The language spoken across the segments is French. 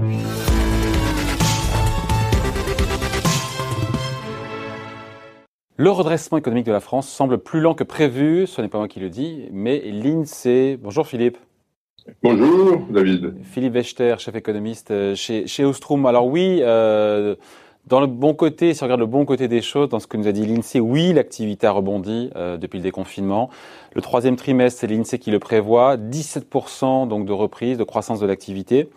Le redressement économique de la France semble plus lent que prévu, ce n'est pas moi qui le dis, mais l'INSEE. Bonjour Philippe. Bonjour David. Philippe Wechter, chef économiste euh, chez, chez Ostrom. Alors oui, euh, dans le bon côté, si on regarde le bon côté des choses, dans ce que nous a dit l'INSEE, oui, l'activité a rebondi euh, depuis le déconfinement. Le troisième trimestre, c'est l'INSEE qui le prévoit, 17% donc de reprise, de croissance de l'activité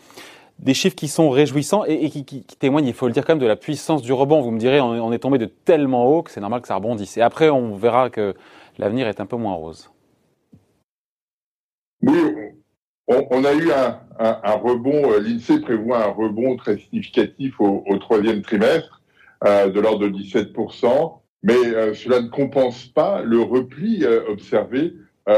des chiffres qui sont réjouissants et, qui, témoignent, il faut le dire quand même, de la puissance du rebond. Vous me direz, on, est tombé de tellement haut que c'est normal que ça rebondisse. Et après, on verra que l'avenir est un peu moins rose. Oui, on, a eu un, rebond, euh, l'INSEE prévoit un rebond très significatif au, troisième trimestre, euh, de l'ordre de 17%, mais euh, cela ne compense pas le repli observé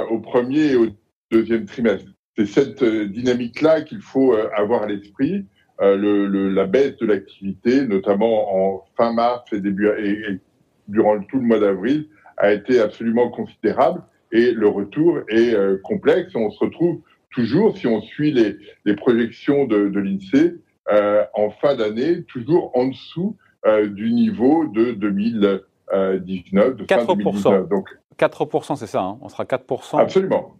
au premier et au deuxième trimestre c'est cette euh, dynamique-là qu'il faut euh, avoir à l'esprit. Euh, le, la baisse de l'activité, notamment en fin mars et début et, durant tout le mois d'avril, a été absolument considérable et le retour est complexe. On se retrouve toujours, si on suit les, les projections de, de l'INSEE, euh, en fin d'année, toujours en dessous du niveau de 2019, de 4%. fin 2019. Donc 4%, c'est ça, hein on sera 4%. Absolument.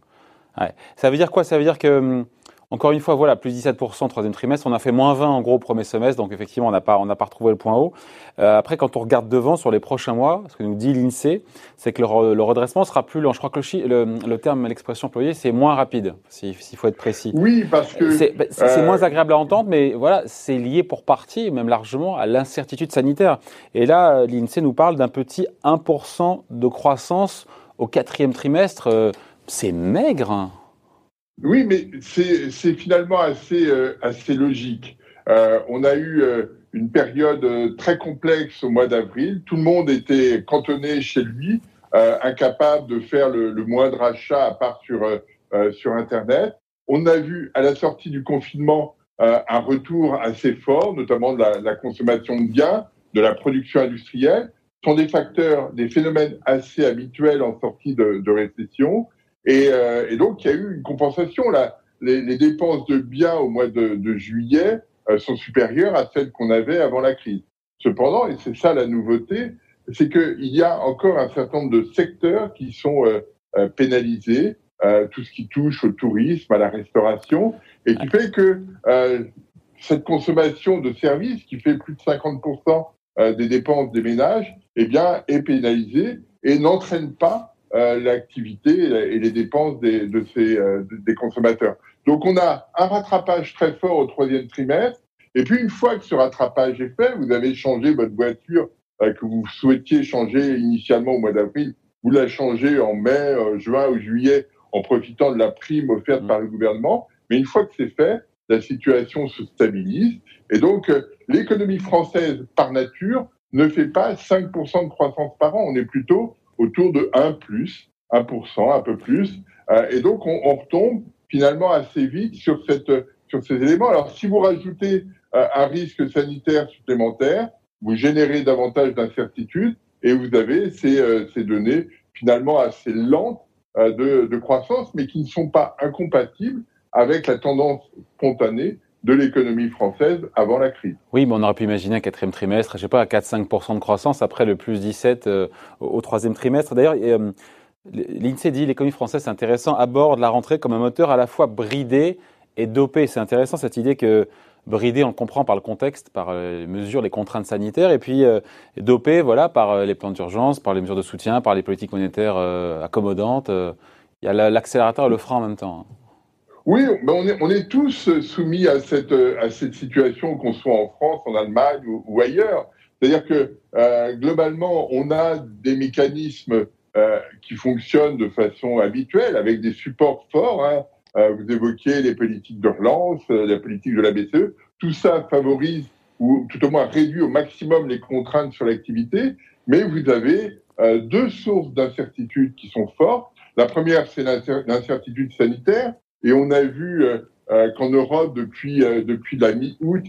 Ça veut dire quoi? Ça veut dire que, hum, encore une fois, voilà, plus 17% troisième trimestre. On a fait moins 20 en gros au premier semestre, donc effectivement, on n'a pas, on n'a pas retrouvé le point haut. Euh, après, quand on regarde devant sur les prochains mois, ce que nous dit l'INSEE, c'est que le, redressement sera plus lent. Je crois que le, le, terme, l'expression employée, c'est moins rapide, s'il faut être précis. Oui, parce que c'est bah, euh, moins agréable à entendre, mais voilà, c'est lié pour partie, même largement, à l'incertitude sanitaire. Et là, l'INSEE nous parle d'un petit 1% de croissance au quatrième trimestre. Euh, c'est maigre. Oui, mais c'est finalement assez, euh, assez logique. Euh, on a eu euh, une période très complexe au mois d'avril. Tout le monde était cantonné chez lui, incapable de faire le, moindre achat à part sur, sur Internet. On a vu à la sortie du confinement un retour assez fort, notamment de la, consommation de biens, de la production industrielle. Ce sont des facteurs, des phénomènes assez habituels en sortie de récession. Et, euh, et, donc, il y a eu une compensation. Là. Les, les dépenses de biens au mois de, de juillet euh, sont supérieures à celles qu'on avait avant la crise. Cependant, et c'est ça la nouveauté, c'est qu'il y a encore un certain nombre de secteurs qui sont euh, euh pénalisés, tout ce qui touche au tourisme, à la restauration, et qui fait que cette consommation de services, qui fait plus de 50% des dépenses des ménages, eh bien, est pénalisée et n'entraîne pas euh, l'activité et les dépenses des, de ces, euh, des consommateurs. Donc on a un rattrapage très fort au troisième trimestre. Et puis une fois que ce rattrapage est fait, vous avez changé votre voiture euh, que vous souhaitiez changer initialement au mois d'avril, vous la changez en mai, juin ou juillet en profitant de la prime offerte par le gouvernement. Mais une fois que c'est fait, la situation se stabilise. Et donc l'économie française, par nature, ne fait pas 5% de croissance par an. On est plutôt autour de 1 plus, 1%, un peu plus. Euh, et donc, on, on, retombe finalement assez vite sur, cette, sur ces éléments. Alors, si vous rajoutez euh, un risque sanitaire supplémentaire, vous générez davantage d'incertitudes et vous avez ces, euh, ces données finalement assez lentes de, de croissance, mais qui ne sont pas incompatibles avec la tendance spontanée de l'économie française avant la crise. Oui, mais on aurait pu imaginer un quatrième trimestre, je sais pas, à 4-5% de croissance après le plus 17 euh, au troisième trimestre. D'ailleurs, euh, l'INSEE dit l'économie française, c'est intéressant, aborde la rentrée comme un moteur à la fois bridé et dopé. C'est intéressant cette idée que bridé, on le comprend par le contexte, par euh, les mesures, les contraintes sanitaires, et puis dopé, voilà, par les plans d'urgence, par les mesures de soutien, par les politiques monétaires accommodantes. Il y a l'accélérateur et le frein en même temps. Oui, on est, on est tous soumis à cette, à cette situation, qu'on soit en France, en Allemagne ou, ailleurs. C'est-à-dire que euh, globalement, on a des mécanismes euh, qui fonctionnent de façon habituelle, avec des supports forts. Hein. Euh, vous évoquiez les politiques de relance, euh, la politique de la BCE. Tout ça favorise, ou tout au moins réduit au maximum les contraintes sur l'activité, mais vous avez euh, deux sources d'incertitude qui sont fortes. La première, c'est l'incertitude sanitaire, et on a vu euh, euh, qu'en Europe, depuis, euh, depuis la mi-août,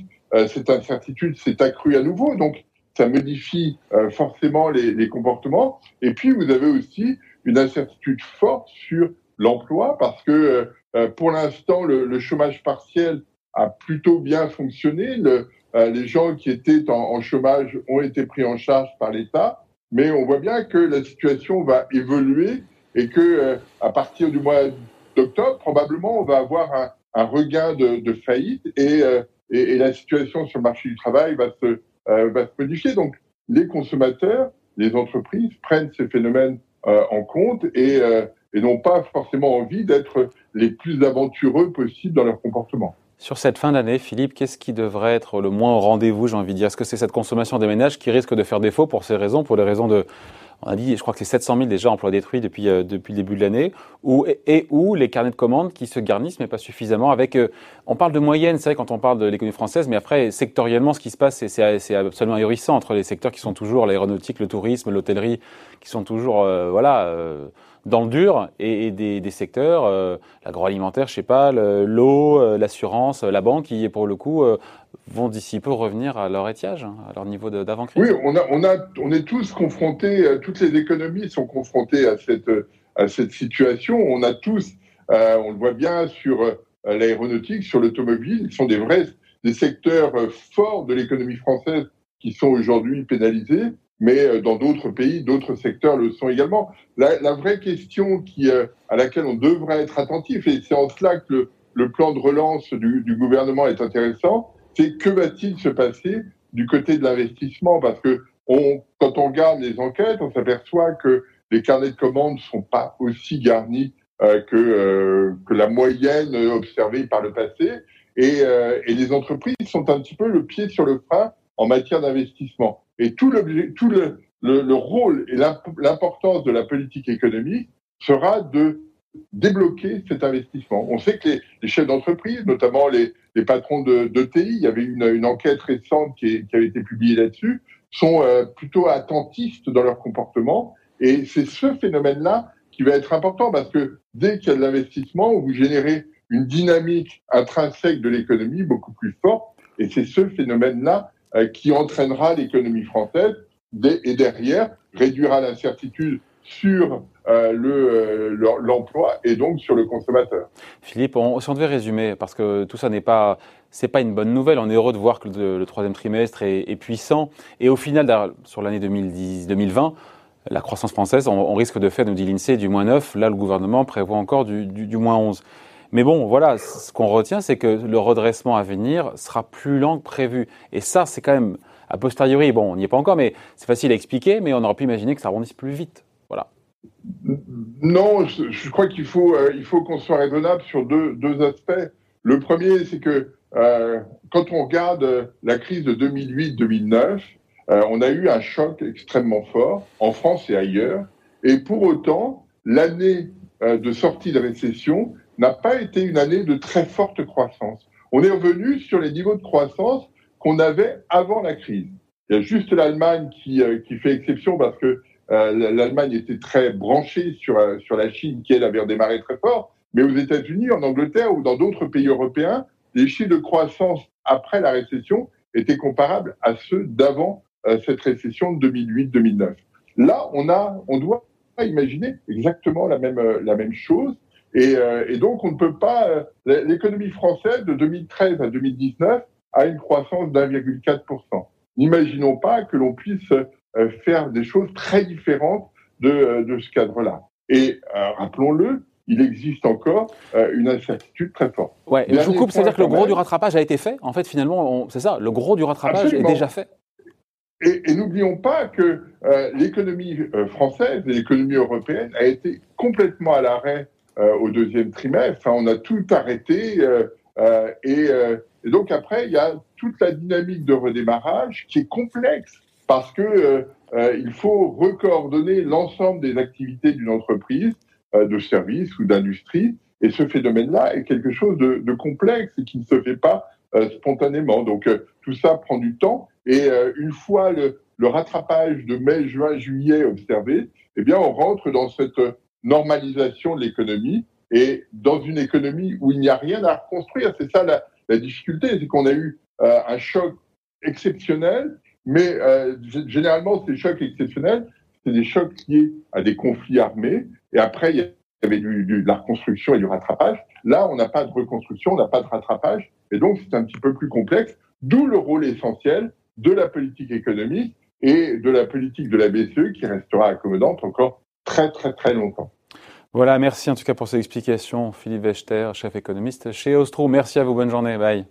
cette incertitude s'est accrue à nouveau. Donc, ça modifie forcément les, comportements. Et puis, vous avez aussi une incertitude forte sur l'emploi parce que pour l'instant, le, chômage partiel a plutôt bien fonctionné. Le, les gens qui étaient en, en, chômage ont été pris en charge par l'État, mais on voit bien que la situation va évoluer et que à partir du mois d'octobre, probablement, on va avoir un, regain de, faillite et, et, la situation sur le marché du travail va se, va se modifier. Donc, les consommateurs, les entreprises prennent ces phénomènes euh, en compte et, euh, et n'ont pas forcément envie d'être les plus aventureux possibles dans leur comportement. Sur cette fin d'année, Philippe, qu'est-ce qui devrait être le moins au rendez-vous, j'ai envie de dire? Est-ce que c'est cette consommation des ménages qui risque de faire défaut pour ces raisons, pour les raisons de, on a dit, je crois que c'est 700 000 déjà emplois détruits depuis, euh, depuis le début de l'année, ou, et, ou les carnets de commandes qui se garnissent, mais pas suffisamment. Avec, euh, on parle de moyenne, c'est vrai quand on parle de l'économie française, mais après, sectoriellement, ce qui se passe, c'est absolument ahurissant entre les secteurs qui sont toujours l'aéronautique, le tourisme, l'hôtellerie, qui sont toujours, euh, voilà, dans le dur, et, des, secteurs, l'agroalimentaire, je sais pas, l'eau, l'assurance, la banque, qui, pour le coup, vont d'ici peu revenir à leur étiage, hein, à leur niveau d'avant-crise. Oui, on, a, on, a, on est tous confrontés, euh, toutes les économies sont confrontées à cette, à cette situation. On a tous, euh, on le voit bien sur euh, l'aéronautique, sur l'automobile, qui sont des vrais des secteurs euh, forts de l'économie française qui sont aujourd'hui pénalisés, mais dans d'autres pays, d'autres secteurs le sont également. La, la vraie question qui, à laquelle on devrait être attentif, et c'est en cela que le, le plan de relance du, du gouvernement est intéressant, c'est que va-t-il se passer du côté de l'investissement? Parce que on, quand on regarde les enquêtes, on s'aperçoit que les carnets de commandes ne sont pas aussi garnis euh, que, euh, que la moyenne observée par le passé. Et, euh, et, les entreprises sont un petit peu le pied sur le frein en matière d'investissement. Et tout, tout le, le, le rôle et l'importance de la politique économique sera de débloquer cet investissement. On sait que les, les chefs d'entreprise, notamment les, les patrons de, de, TI, il y avait une, une enquête récente qui, qui, avait été publiée là-dessus, sont euh, plutôt attentistes dans leur comportement. Et c'est ce phénomène-là qui va être important parce que dès qu'il y a de l'investissement, vous générez une dynamique intrinsèque de l'économie beaucoup plus forte. Et c'est ce phénomène-là qui entraînera l'économie française et derrière réduira l'incertitude sur euh, euh, l'emploi et donc sur le consommateur. Philippe, on, si on devait résumer, parce que tout ça n'est pas c'est pas une bonne nouvelle. On est heureux de voir que le, troisième trimestre est, puissant et au final, sur l'année 2010-2020, la croissance française, on, risque de faire, nous dit l'Insee, du moins 9. Là, le gouvernement prévoit encore du, du, du moins 11. Mais bon, voilà, ce qu'on retient, c'est que le redressement à venir sera plus lent que prévu. Et ça, c'est quand même, a posteriori, bon, on n'y est pas encore, mais c'est facile à expliquer, mais on aurait pu imaginer que ça rebondisse plus vite. Voilà. Non, je, crois qu'il faut, euh, faut qu'on soit raisonnable sur deux, deux aspects. Le premier, c'est que euh, quand on regarde la crise de 2008-2009, euh, on a eu un choc extrêmement fort en France et ailleurs. Et pour autant, l'année euh, de sortie de récession n'a pas été une année de très forte croissance. On est revenu sur les niveaux de croissance qu'on avait avant la crise. Il y a juste l'Allemagne qui, euh, qui fait exception parce que euh, l'Allemagne était très branchée sur, euh, sur la Chine, qui elle avait redémarré très fort. Mais aux États-Unis, en Angleterre ou dans d'autres pays européens, les chiffres de croissance après la récession étaient comparables à ceux d'avant euh, cette récession de 2008-2009. Là, on a, on doit imaginer exactement la même la même chose. Et, et donc, on ne peut pas. L'économie française de 2013 à 2019 a une croissance d'1,4%. N'imaginons pas que l'on puisse euh, faire des choses très différentes de, euh, de ce cadre-là. Et euh, rappelons-le, il existe encore une incertitude très forte. Ouais, je vous coupe, c'est-à-dire que le gros du rattrapage a été fait. En fait, finalement, c'est ça, le gros du rattrapage est déjà fait. Et, et n'oublions pas que euh, l'économie française et l'économie européenne a été complètement à l'arrêt euh, au deuxième trimestre. Enfin, on a tout arrêté. Euh, et, et, donc après, il y a toute la dynamique de redémarrage qui est complexe parce que euh, euh, il faut recoordonner l'ensemble des activités d'une entreprise, euh, de service ou d'industrie. Et ce phénomène-là est quelque chose de, de, complexe et qui ne se fait pas spontanément. Donc tout ça prend du temps. Et une fois le, le, rattrapage de mai, juin, juillet observé, eh bien on rentre dans cette normalisation de l'économie et dans une économie où il n'y a rien à reconstruire. C'est ça la, difficulté, c'est qu'on a eu un choc exceptionnel mais euh, généralement, ces chocs exceptionnels, c'est des chocs liés à des conflits armés. Et après, il y avait du, de la reconstruction et du rattrapage. Là, on n'a pas de reconstruction, on n'a pas de rattrapage. Et donc, c'est un petit peu plus complexe, d'où le rôle essentiel de la politique économique et de la politique de la BCE qui restera accommodante encore très, très, très longtemps. Voilà, merci en tout cas pour ces explications, Philippe Wechter, chef économiste chez Ostro. Merci à vous, bonne journée, bye.